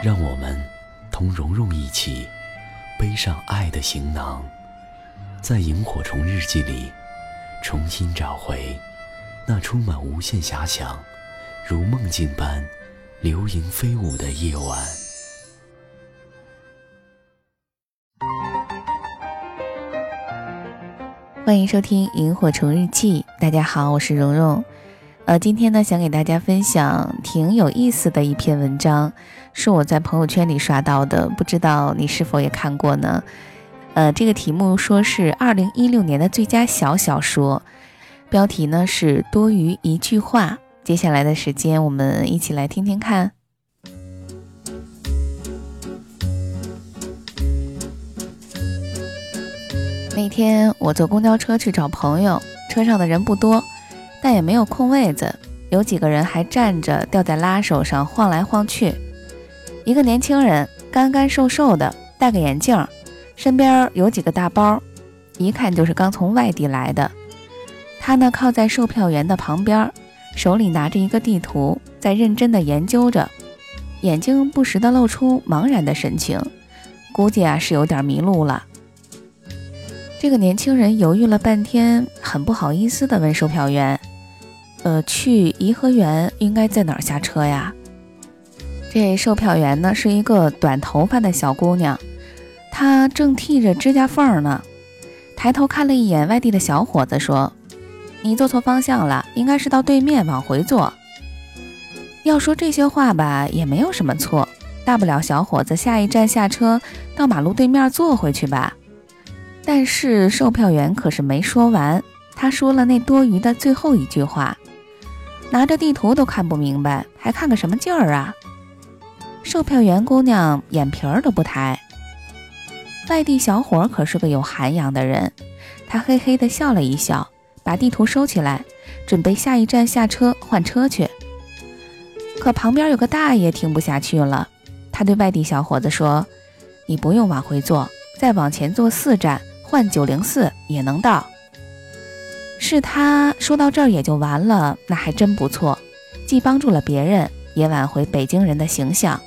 让我们同蓉蓉一起背上爱的行囊，在萤火虫日记里重新找回那充满无限遐想、如梦境般流萤飞舞的夜晚。欢迎收听《萤火虫日记》，大家好，我是蓉蓉。呃，今天呢，想给大家分享挺有意思的一篇文章，是我在朋友圈里刷到的，不知道你是否也看过呢？呃，这个题目说是二零一六年的最佳小小说，标题呢是多余一句话。接下来的时间，我们一起来听听看。那天我坐公交车去找朋友，车上的人不多。但也没有空位子，有几个人还站着，吊在拉手上晃来晃去。一个年轻人，干干瘦瘦的，戴个眼镜，身边有几个大包，一看就是刚从外地来的。他呢靠在售票员的旁边，手里拿着一个地图，在认真的研究着，眼睛不时的露出茫然的神情，估计啊是有点迷路了。这个年轻人犹豫了半天，很不好意思地问售票员。呃，去颐和园应该在哪儿下车呀？这售票员呢是一个短头发的小姑娘，她正剃着指甲缝呢，抬头看了一眼外地的小伙子，说：“你坐错方向了，应该是到对面往回坐。”要说这些话吧，也没有什么错，大不了小伙子下一站下车到马路对面坐回去吧。但是售票员可是没说完，他说了那多余的最后一句话。拿着地图都看不明白，还看个什么劲儿啊！售票员姑娘眼皮儿都不抬。外地小伙可是个有涵养的人，他嘿嘿地笑了一笑，把地图收起来，准备下一站下车换车去。可旁边有个大爷听不下去了，他对外地小伙子说：“你不用往回坐，再往前坐四站换九零四也能到。”是他说到这儿也就完了，那还真不错，既帮助了别人，也挽回北京人的形象。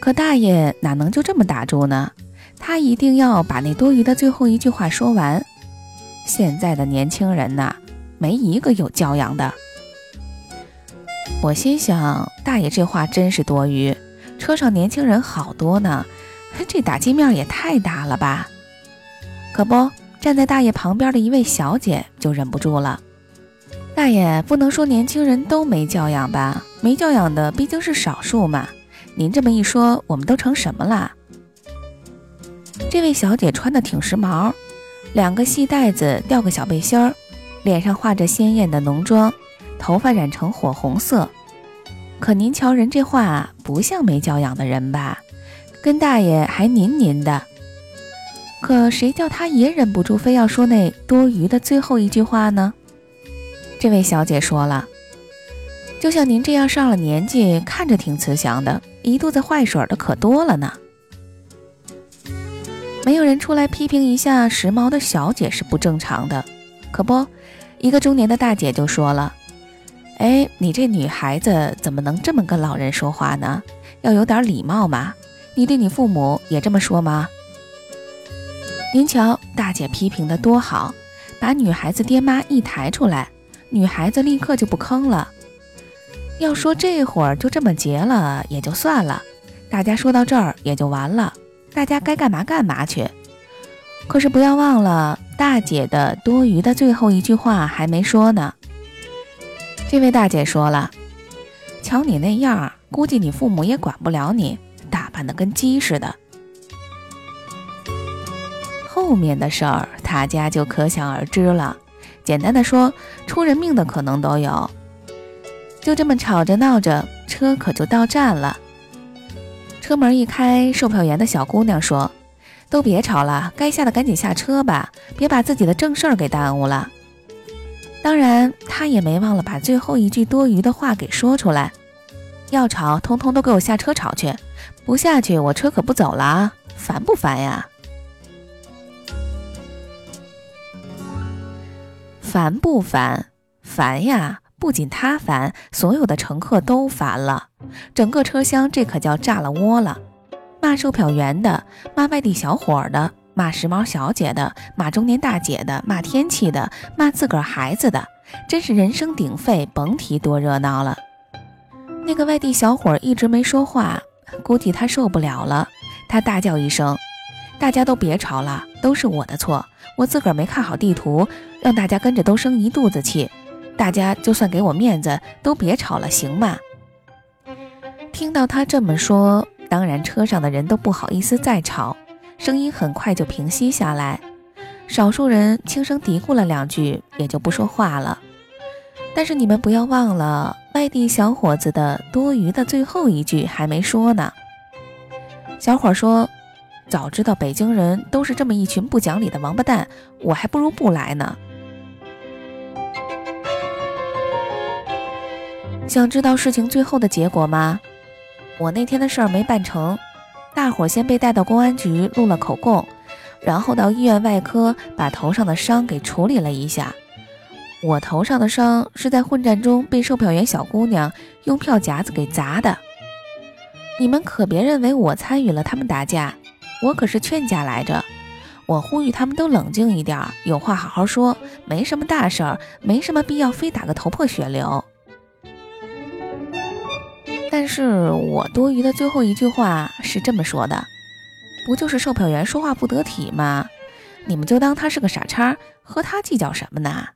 可大爷哪能就这么打住呢？他一定要把那多余的最后一句话说完。现在的年轻人呐，没一个有教养的。我心想，大爷这话真是多余，车上年轻人好多呢，这打击面也太大了吧？可不。站在大爷旁边的一位小姐就忍不住了：“大爷，不能说年轻人都没教养吧？没教养的毕竟是少数嘛。您这么一说，我们都成什么了？”这位小姐穿的挺时髦，两个细带子吊个小背心儿，脸上画着鲜艳的浓妆，头发染成火红色。可您瞧人这话，不像没教养的人吧？跟大爷还您您的。可谁叫他也忍不住非要说那多余的最后一句话呢？这位小姐说了：“就像您这样上了年纪，看着挺慈祥的，一肚子坏水的可多了呢。”没有人出来批评一下时髦的小姐是不正常的。可不，一个中年的大姐就说了：“哎，你这女孩子怎么能这么跟老人说话呢？要有点礼貌嘛！你对你父母也这么说吗？”您瞧，大姐批评的多好，把女孩子爹妈一抬出来，女孩子立刻就不吭了。要说这会儿就这么结了也就算了，大家说到这儿也就完了，大家该干嘛干嘛去。可是不要忘了，大姐的多余的最后一句话还没说呢。这位大姐说了：“瞧你那样，估计你父母也管不了你，打扮的跟鸡似的。”后面的事儿，大家就可想而知了。简单的说，出人命的可能都有。就这么吵着闹着，车可就到站了。车门一开，售票员的小姑娘说：“都别吵了，该下的赶紧下车吧，别把自己的正事儿给耽误了。”当然，她也没忘了把最后一句多余的话给说出来：“要吵，通通都给我下车吵去！不下去，我车可不走了啊！烦不烦呀？烦不烦？烦呀！不仅他烦，所有的乘客都烦了。整个车厢这可叫炸了窝了，骂售票员的，骂外地小伙的，骂时髦小姐的，骂中年大姐的，骂天气的，骂自个儿孩子的，真是人声鼎沸，甭提多热闹了。那个外地小伙一直没说话，估计他受不了了，他大叫一声：“大家都别吵了，都是我的错，我自个儿没看好地图，让大家跟着都生一肚子气。大家就算给我面子，都别吵了，行吗？”听到他这么说，当然车上的人都不好意思再吵，声音很快就平息下来。少数人轻声嘀咕了两句，也就不说话了。但是你们不要忘了，外地小伙子的多余的最后一句还没说呢。小伙说：“早知道北京人都是这么一群不讲理的王八蛋，我还不如不来呢。”想知道事情最后的结果吗？我那天的事儿没办成，大伙先被带到公安局录了口供，然后到医院外科把头上的伤给处理了一下。我头上的伤是在混战中被售票员小姑娘用票夹子给砸的。你们可别认为我参与了他们打架，我可是劝架来着。我呼吁他们都冷静一点，有话好好说，没什么大事儿，没什么必要非打个头破血流。但是我多余的最后一句话是这么说的，不就是售票员说话不得体吗？你们就当他是个傻叉，和他计较什么呢？